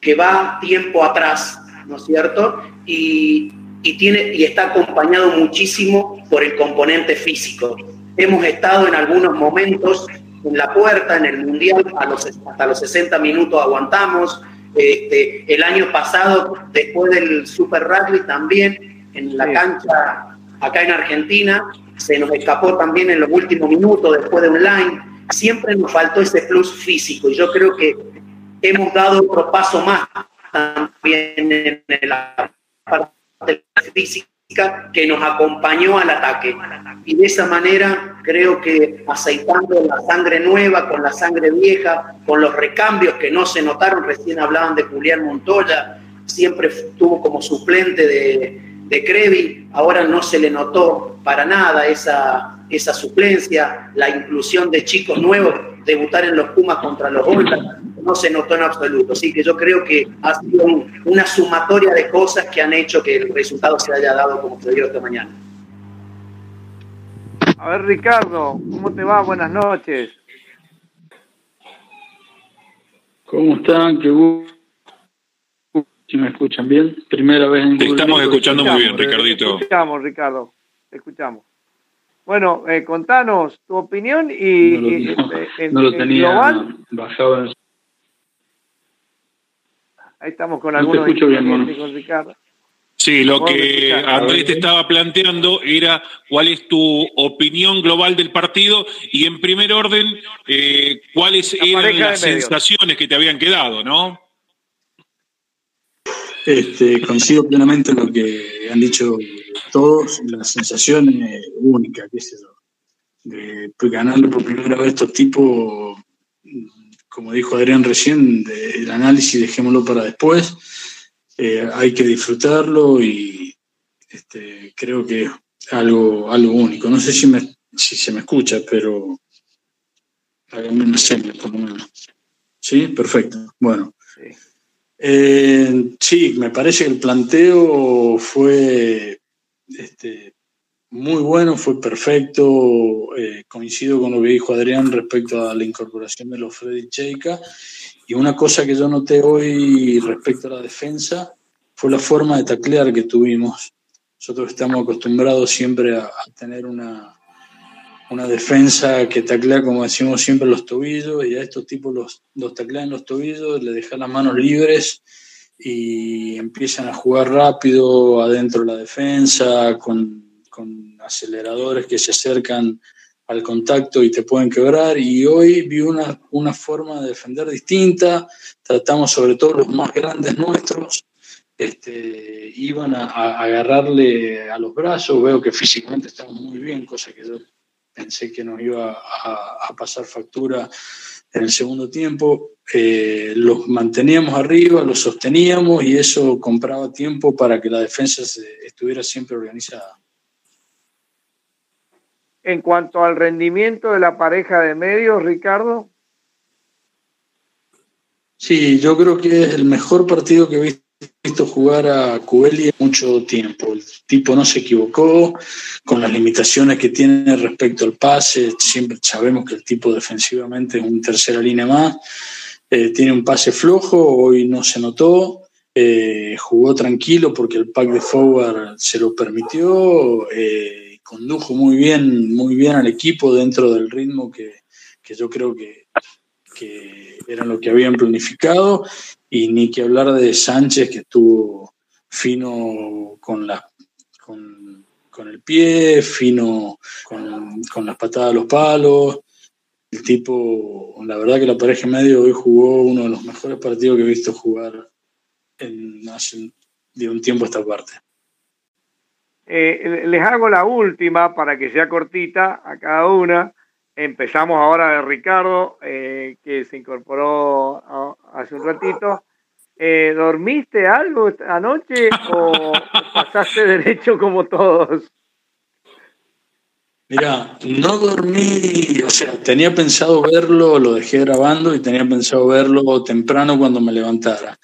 que va tiempo atrás, ¿no es cierto? Y, y, tiene, y está acompañado muchísimo por el componente físico. Hemos estado en algunos momentos en la puerta, en el Mundial, a los, hasta los 60 minutos aguantamos. Este, el año pasado, después del Super Rugby, también en la cancha acá en Argentina, se nos escapó también en los últimos minutos, después de un line. Siempre nos faltó ese plus físico y yo creo que hemos dado otro paso más también en la parte física que nos acompañó al ataque. Y de esa manera creo que aceitando la sangre nueva con la sangre vieja, con los recambios que no se notaron, recién hablaban de Julián Montoya, siempre estuvo como suplente de, de Crevi, ahora no se le notó para nada esa, esa suplencia, la inclusión de chicos nuevos, debutar en los Pumas contra los Voltas, no se notó en absoluto. Así que yo creo que ha sido una sumatoria de cosas que han hecho que el resultado se haya dado como se dio esta mañana. A ver, Ricardo, ¿cómo te va? Buenas noches. ¿Cómo están? Qué gusto. Si me escuchan bien, primera vez en Te estamos escuchando muy bien, Ricardito. Te escuchamos, Ricardo. Te escuchamos. Bueno, eh, contanos tu opinión y, no lo, y, no, no lo tenía global. bajado en Ahí estamos con algunos no bien, con Ricardo. Sí, lo que Andrés te estaba planteando era cuál es tu opinión global del partido y en primer orden, eh, cuáles eran las sensaciones que te habían quedado, ¿no? Este, coincido plenamente en lo que han dicho todos, las sensaciones únicas, qué sé yo, de ganarle por primera vez estos tipos como dijo Adrián recién, el análisis dejémoslo para después. Eh, hay que disfrutarlo y este, creo que es algo, algo único. No sé si, me, si se me escucha, pero háganme una señal por lo menos. ¿Sí? Perfecto. Bueno. Eh, sí, me parece que el planteo fue este, muy bueno, fue perfecto. Eh, coincido con lo que dijo Adrián respecto a la incorporación de los Freddy Cheika. Y una cosa que yo noté hoy respecto a la defensa fue la forma de taclear que tuvimos. Nosotros estamos acostumbrados siempre a, a tener una, una defensa que taclea, como decimos siempre, los tobillos, y a estos tipos los, los taclean los tobillos, le dejan las manos libres y empiezan a jugar rápido adentro de la defensa, con con aceleradores que se acercan al contacto y te pueden quebrar. Y hoy vi una, una forma de defender distinta. Tratamos sobre todo los más grandes nuestros. Este, iban a, a, agarrarle a los brazos. Veo que físicamente estamos muy bien, cosa que yo pensé que nos iba a, a pasar factura en el segundo tiempo. Eh, los manteníamos arriba, los sosteníamos y eso compraba tiempo para que la defensa se, estuviera siempre organizada. En cuanto al rendimiento de la pareja de medios, Ricardo. Sí, yo creo que es el mejor partido que he visto jugar a en mucho tiempo. El tipo no se equivocó con las limitaciones que tiene respecto al pase. Siempre sabemos que el tipo defensivamente es un tercera línea más. Eh, tiene un pase flojo, hoy no se notó. Eh, jugó tranquilo porque el pack de forward se lo permitió. Eh, condujo muy bien, muy bien al equipo dentro del ritmo que, que yo creo que, que, era lo que habían planificado. Y ni que hablar de Sánchez, que estuvo fino con, la, con, el pie, fino con, con las patadas a los palos. El tipo, la verdad que la pareja medio hoy jugó uno de los mejores partidos que he visto jugar en, hace de un tiempo esta parte. Eh, les hago la última para que sea cortita a cada una. Empezamos ahora de Ricardo, eh, que se incorporó a, hace un ratito. Eh, ¿Dormiste algo anoche o pasaste derecho como todos? Mira, no dormí, o sea, tenía pensado verlo, lo dejé grabando y tenía pensado verlo temprano cuando me levantara.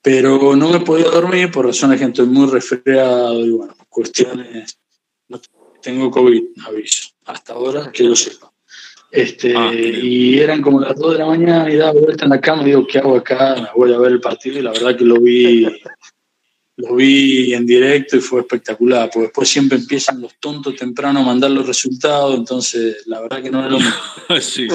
Pero no me podía dormir por razones que estoy muy resfriado y bueno, cuestiones. No tengo COVID, aviso. Hasta ahora que lo sepa. Este, ah, y eran como las 2 de la mañana y daba vuelta en la cama y digo, ¿qué hago acá? Me voy a ver el partido y la verdad que lo vi, lo vi en directo y fue espectacular, porque después siempre empiezan los tontos temprano a mandar los resultados, entonces la verdad que no es lo mismo. sí.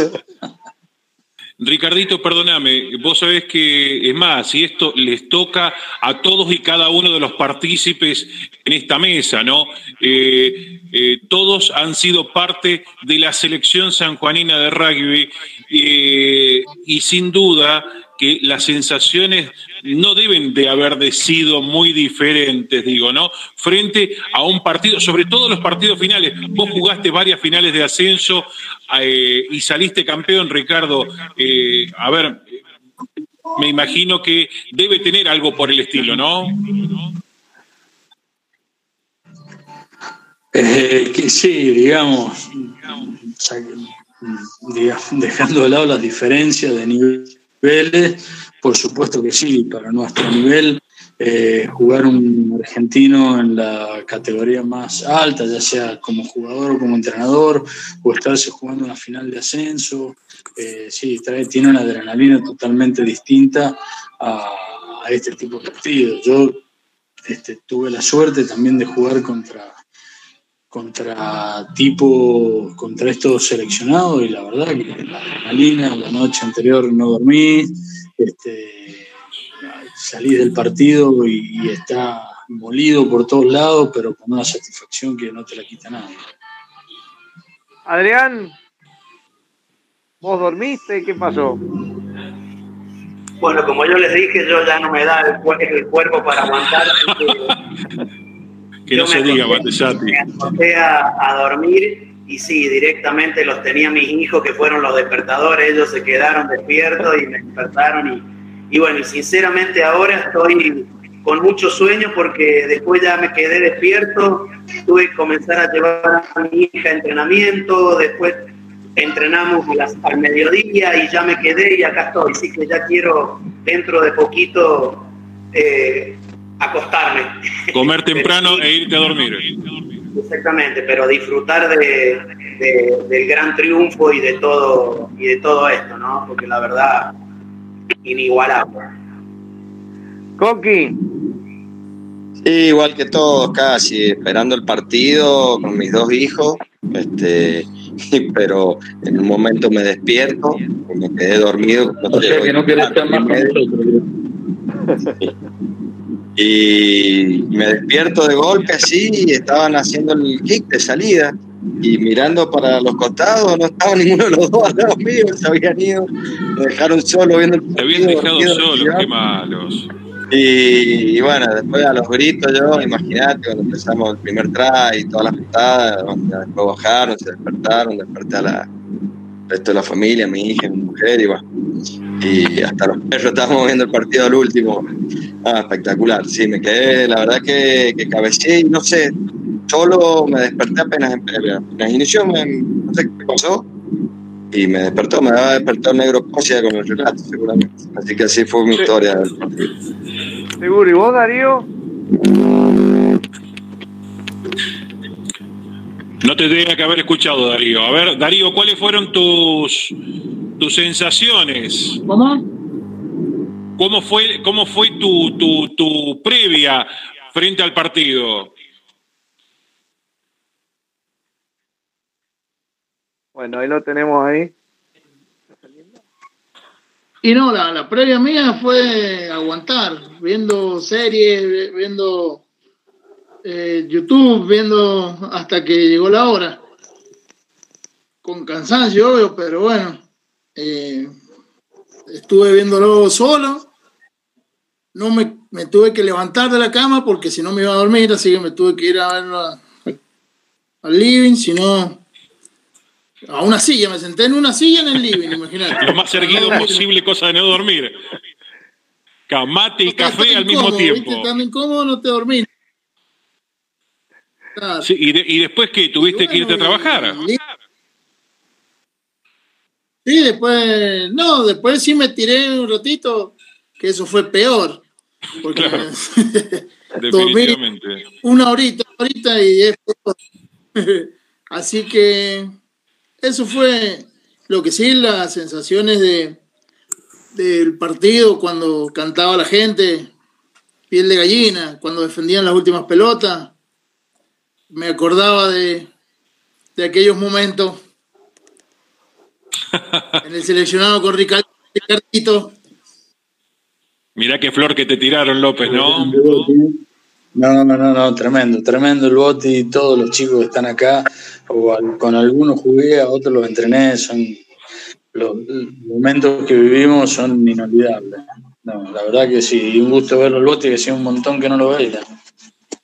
Ricardito, perdóname, vos sabés que, es más, y esto les toca a todos y cada uno de los partícipes en esta mesa, ¿no? Eh, eh, todos han sido parte de la selección sanjuanina de rugby eh, y sin duda que las sensaciones no deben de haber sido muy diferentes, digo, ¿no? Frente a un partido, sobre todo los partidos finales. Vos jugaste varias finales de ascenso eh, y saliste campeón, Ricardo. Eh, a ver, me imagino que debe tener algo por el estilo, ¿no? Eh, que sí, digamos, dejando de lado las diferencias de nivel por supuesto que sí, para nuestro nivel, eh, jugar un argentino en la categoría más alta, ya sea como jugador o como entrenador, o estarse jugando una final de ascenso, eh, sí, trae, tiene una adrenalina totalmente distinta a, este tipo de partidos. Yo este, tuve la suerte también de jugar contra contra tipo, contra estos seleccionados y la verdad que la adrenalina, la noche anterior no dormí, este, salí del partido y, está molido por todos lados, pero con una satisfacción que no te la quita nadie. Adrián, ¿vos dormiste? ¿Qué pasó? Bueno, como yo les dije, yo ya no me da el, cuerpo para aguantar. que no se diga, Me a, a dormir y sí, directamente los tenía mis hijos que fueron los despertadores, ellos se quedaron despiertos y me despertaron y, bueno, y sinceramente ahora estoy con mucho sueño porque después ya me quedé despierto, tuve que comenzar a llevar a mi hija a entrenamiento, después entrenamos al mediodía y ya me quedé y acá estoy, así que ya quiero dentro de poquito eh, acostarme. Comer temprano e irte a dormir. Exactamente, pero disfrutar de, del gran triunfo y de todo y de todo esto, ¿no? Porque la verdad inigualable. Coqui. Sí, igual que todos, casi esperando el partido con mis dos hijos, este, pero en un momento me despierto, me quedé dormido. O sea que no querés estar más y me despierto de golpe así y estaban haciendo el kick de salida y mirando para los costados no estaba ninguno de los dos al lado mío, se habían ido, me dejaron solo viendo el partido. habían dejado solo, qué malos. Y, bueno, después a los gritos yo, imagínate, cuando empezamos el primer try y todas las putadas, después bajaron, se despertaron, desperté a la resto de la familia, mi hija, mi mujer, y bueno, y hasta los perros estábamos viendo el partido al último. Ah, espectacular, sí, me quedé, la verdad que, que cabeceé y no sé, solo me desperté apenas, apenas inició, me, no sé qué pasó, y me despertó, me daba despertar negro Cosia con el relato, seguramente. Así que así fue mi historia del partido. Seguro, ¿y vos, Darío? No te tenía que haber escuchado, Darío. A ver, Darío, ¿cuáles fueron tus, tus sensaciones? ¿Cómo? ¿Cómo fue, cómo fue tu, tu, tu previa frente al partido? Bueno, ahí lo tenemos ahí. Y no, la, la previa mía fue aguantar, viendo series, viendo eh, YouTube viendo hasta que llegó la hora. Con cansancio, obvio, pero bueno. Eh, estuve viéndolo solo. No me, me, tuve que levantar de la cama porque si no me iba a dormir, así que me tuve que ir a verlo al living, si no. A una silla, me senté en una silla en el living, imagínate. Lo más erguido posible, cosa de no dormir. Mate y café al mismo tiempo. ¿viste? Tan incómodo no te dormís. Sí, y, después que tuviste que irte a trabajar. Sí, después, no, después sí me tiré un ratito, que eso fue peor. Porque Definitivamente. una horita, horita y es Así que eso fue lo que sí, las sensaciones de, del partido cuando cantaba la gente, piel de gallina, cuando defendían las últimas pelotas. Me acordaba de, de aquellos momentos en el seleccionado con Ricardito. Mirá qué flor que te tiraron, López, ¿no? No, no, no, no, tremendo, tremendo el bote y todos los chicos que están acá, o con algunos jugué, a otros los entrené, son los momentos que vivimos son inolvidables. No, la verdad que sí, un gusto verlo el bote, que hacía un montón que no lo veía.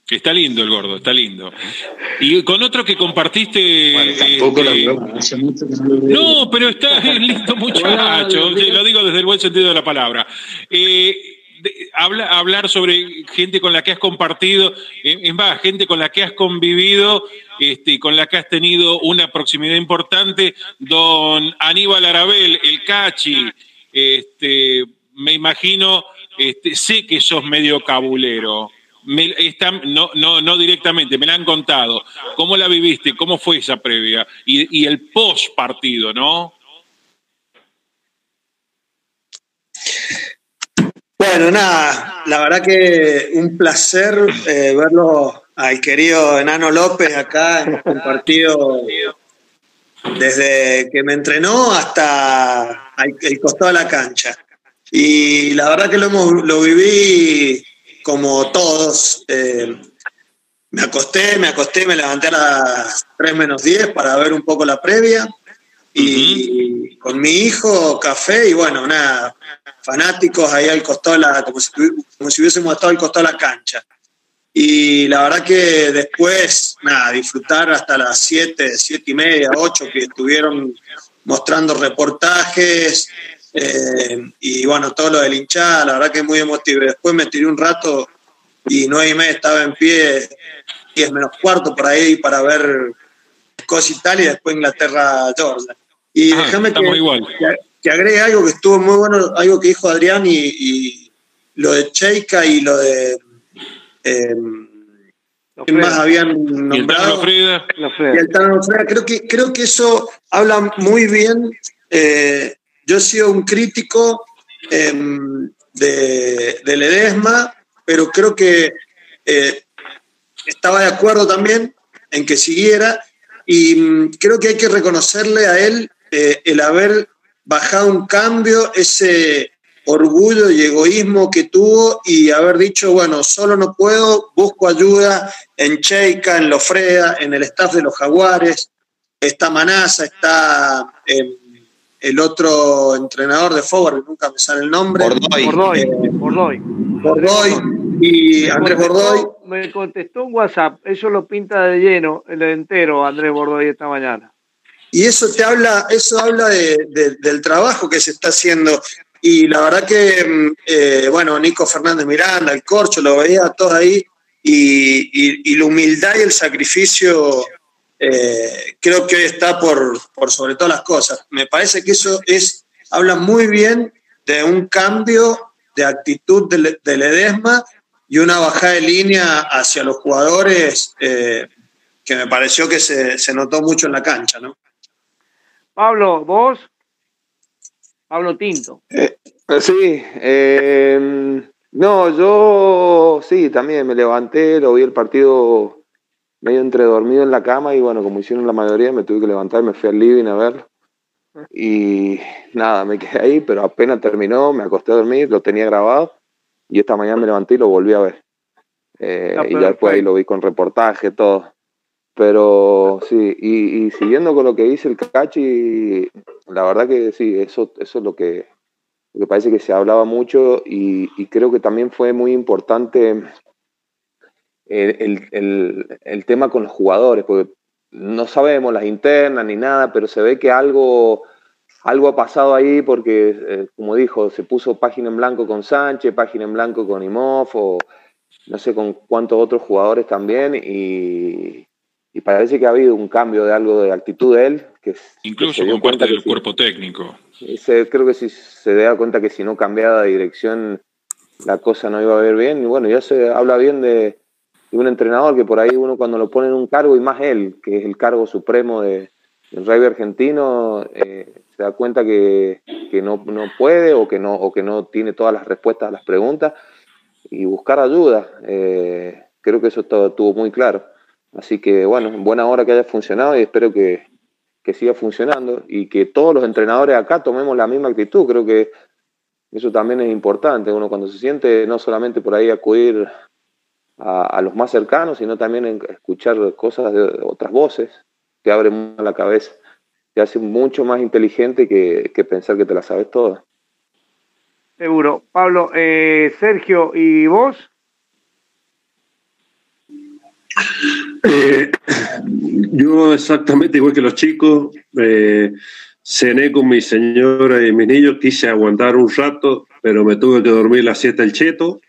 Está lindo el gordo, está lindo. Y con otro que compartiste. tampoco la este, hace mucho que no, lo no, pero está lindo muchacho, lo digo desde el buen sentido de la palabra. Eh, habla, hablar sobre gente con la que has compartido, eh, es más, gente con la que has convivido este, y con la que has tenido una proximidad importante, don Aníbal Arabel, el Cachi, este, me imagino, este, sé que sos medio cabulero no, no, no directamente, me la han contado. ¿Cómo la viviste? ¿Cómo fue esa previa? Y, el post partido, ¿no? Bueno, nada, la verdad que un placer eh, verlo al querido Enano López acá en el partido desde que me entrenó hasta el costado de la cancha. Y la verdad que lo, lo viví como todos, eh, me acosté, me acosté, me levanté a las 3 menos 10 para ver un poco la previa y con mi hijo café y bueno, nada, fanáticos ahí al costado, la, como, si, como si hubiésemos estado al costado de la cancha. Y la verdad que después, nada, disfrutar hasta las 7, 7 y media, 8 que estuvieron mostrando reportajes, eh, y bueno, todo lo del hinchada, la verdad que es muy emotivo. Después me tiré un rato y nueve y media estaba en pie, es menos cuarto por ahí para ver Escocia Italia y después Inglaterra Georgia. Y ah, déjame que, que, agregue algo que estuvo muy bueno, algo que dijo Adrián y, lo de Cheika y lo de. Eh, ¿Quién más habían nombrado? Y el Tano Creo que, creo que eso habla muy bien eh, yo he sido un crítico em, de, de, Ledesma, pero creo que eh, estaba de acuerdo también en que siguiera y mm, creo que hay que reconocerle a él eh, el haber bajado un cambio, ese orgullo y egoísmo que tuvo y haber dicho, bueno, solo no puedo, busco ayuda en Cheika, en Lofreda, en el staff de los Jaguares, está Manasa, está... Em, el otro entrenador de Forward, que nunca me sale el nombre. Bordoy. Eh, Bordoy. Bordoy. Y Andrés Bordoy. Me contestó un WhatsApp, eso lo pinta de lleno, el entero, Andrés Bordoy, esta mañana. Y eso te habla, eso habla del trabajo que se está haciendo. Y la verdad que, mm, eh, bueno, Nico Fernández Miranda, el Corcho, lo veía todo ahí, y, y la humildad y el sacrificio eh, creo que hoy está por, por sobre todas las cosas. Me parece que eso es, habla muy bien de un cambio de actitud de, de Ledesma y una bajada de línea hacia los jugadores eh, que me pareció que se, se, notó mucho en la cancha, ¿no? Pablo, vos, Pablo Tinto. Eh, sí, no, yo sí, también me levanté, lo vi el partido medio entre dormido en la cama y bueno, como hicieron la mayoría, me tuve que levantar, me fui al living a verlo. Y nada, me quedé ahí, pero apenas terminó, me acosté a dormir, lo tenía grabado y esta mañana me levanté y lo volví a ver. Eh, y ya después ahí lo vi con reportaje, todo. Pero sí, y, siguiendo con lo que dice el Cachi, la verdad que sí, eso, eso es lo que, lo que parece que se hablaba mucho y, y creo que también fue muy importante el, tema con los jugadores, porque no sabemos las internas ni nada, pero se ve que algo algo ha pasado ahí porque, eh, como dijo, se puso página en blanco con Sánchez, página en blanco con Imov, o no sé con cuántos otros jugadores también, y, parece que ha habido un cambio de algo de actitud de él. Que, Incluso con parte del cuerpo técnico. creo que si se da cuenta que si no cambiaba de dirección la cosa no iba a ver bien, y bueno, ya se habla bien de, un entrenador que por ahí uno cuando lo pone en un cargo, y más él, que es el cargo supremo de, del rugby argentino, eh, se da cuenta que, no, puede o que no, o que no tiene todas las respuestas a las preguntas y buscar ayuda. Eh, creo que eso estuvo muy claro. Así que bueno, buena hora que haya funcionado y espero que, siga funcionando y que todos los entrenadores acá tomemos la misma actitud. Creo que eso también es importante. Uno cuando se siente no solamente por ahí acudir a, los más cercanos, sino también escuchar cosas de otras voces que abren la cabeza te hace mucho más inteligente que, pensar que te la sabes toda. Seguro. Pablo, eh, Sergio, ¿y vos? Eh, yo exactamente igual que los chicos, eh, cené con mi señora y mis niños, quise aguantar un rato, pero me tuve que dormir la siete el cheto.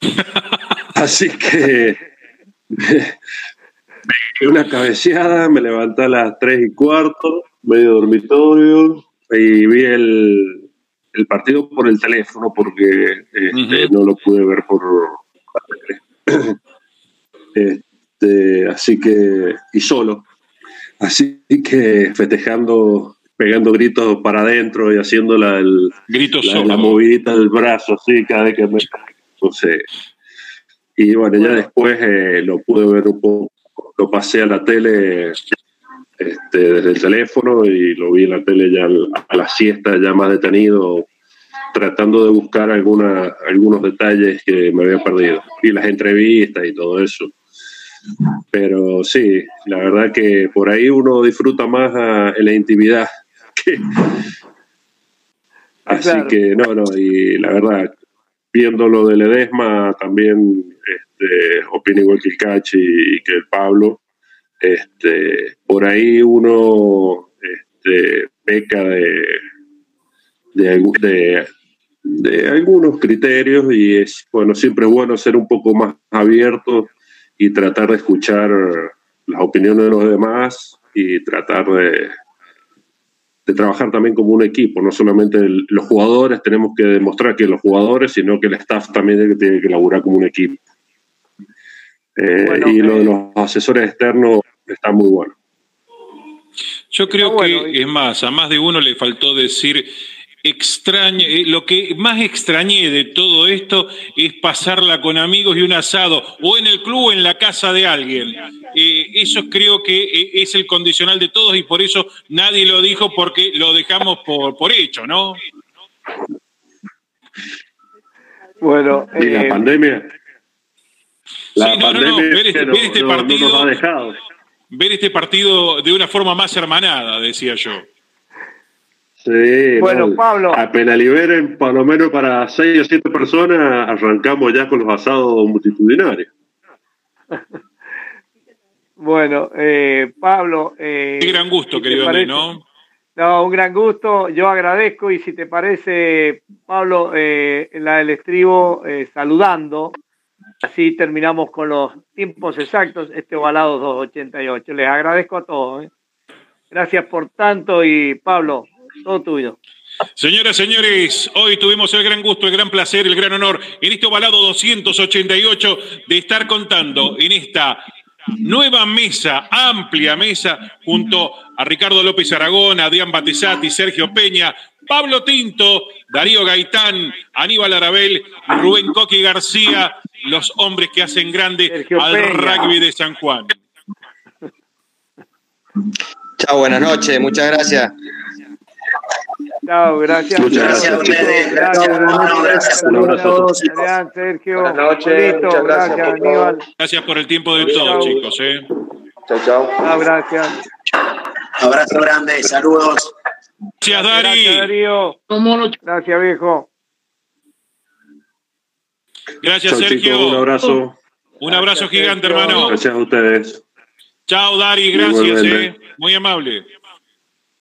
Así que me una cabeceada, me levanté a las tres y cuarto, medio dormitorio y vi el, el partido por el teléfono porque este, no lo pude ver por este, así que y solo. Así que festejando pegando gritos para adentro y haciendo la, el, la, la, movidita del brazo así cada vez que me no sé y bueno, ya después eh, lo pude ver un poco lo pasé a la tele este, desde el teléfono y lo vi en la tele ya a la siesta, ya más detenido, tratando de buscar alguna, algunos detalles que me había perdido. Y las entrevistas y todo eso. Pero sí, la verdad que por ahí uno disfruta más en la intimidad. Así que no, no, y la verdad, viendo lo de Ledesma también este, opino igual que el Cachi y que el Pablo este, por ahí uno este, peca de, de, algunos criterios y es bueno siempre es bueno ser un poco más abierto y tratar de escuchar las opiniones de los demás y tratar de trabajar también como un equipo, no solamente los jugadores, tenemos que demostrar que los jugadores, sino que el staff también tiene que laburar como un equipo. Eh, y lo de eh, los asesores externos está muy bueno. Yo creo que, es más, a más de uno le faltó decir extraño, eh, lo que más extrañé de todo esto es pasarla con amigos y un asado, o en el club o en la casa de alguien. Eh, eso creo que eh, es el condicional de todos y por eso nadie lo dijo porque lo dejamos por, por hecho, ¿no? Bueno, y la pandemia. La pandemia ver este, este partido, nos ha dejado ver este partido de una forma más hermanada, decía yo. Sí, bueno, Pablo. Apenas liberen, por lo menos para seis o siete personas, arrancamos ya con los asados multitudinarios. bueno, eh, Pablo. Eh, Qué gran gusto, querido ¿no? No, un gran gusto. Yo agradezco y si te parece, Pablo, eh, la del estribo, eh, saludando Así terminamos con los tiempos exactos, este ovalado 288. Les agradezco a todos. ¿eh? Gracias por tanto y Pablo, todo tuyo. Señoras, señores, hoy tuvimos el gran gusto, el gran placer, el gran honor en este ovalado 288 de estar contando en esta nueva mesa, amplia mesa, junto a Ricardo López Aragón, Adrián Batesati, Sergio Peña, Pablo Tinto, Darío Gaitán, Aníbal Arabel, Rubén Coqui García, los hombres que hacen grande al rugby de San Juan. Chao, buenas noches, muchas gracias. Chao, gracias. Muchas gracias. Gracias, gracias. Un abrazo a todos. Sergio. Buenas noches. Muchas gracias, Aníbal. Gracias por el tiempo de todos, chicos. ¿eh? Chao, chao. Chao, gracias. Abrazo grande, saludos. Gracias, Dari. Gracias, Darío. Gracias, viejo. Gracias, Sergio. un abrazo. Un abrazo gigante, hermano. Gracias a ustedes. Chao, Dari. Gracias, eh. Muy amable.